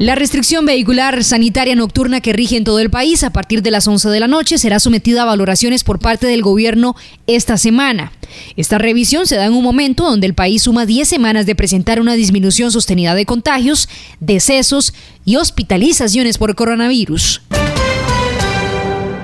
La restricción vehicular sanitaria nocturna que rige en todo el país a partir de las 11 de la noche será sometida a valoraciones por parte del gobierno esta semana. Esta revisión se da en un momento donde el país suma 10 semanas de presentar una disminución sostenida de contagios, decesos y hospitalizaciones por coronavirus.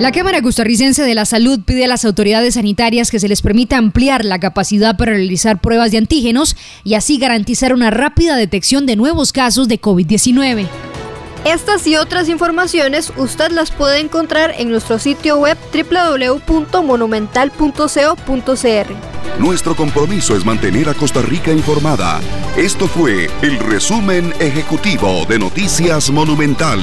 La Cámara Costarricense de la Salud pide a las autoridades sanitarias que se les permita ampliar la capacidad para realizar pruebas de antígenos y así garantizar una rápida detección de nuevos casos de COVID-19. Estas y otras informaciones usted las puede encontrar en nuestro sitio web www.monumental.co.cr. Nuestro compromiso es mantener a Costa Rica informada. Esto fue el resumen ejecutivo de Noticias Monumental.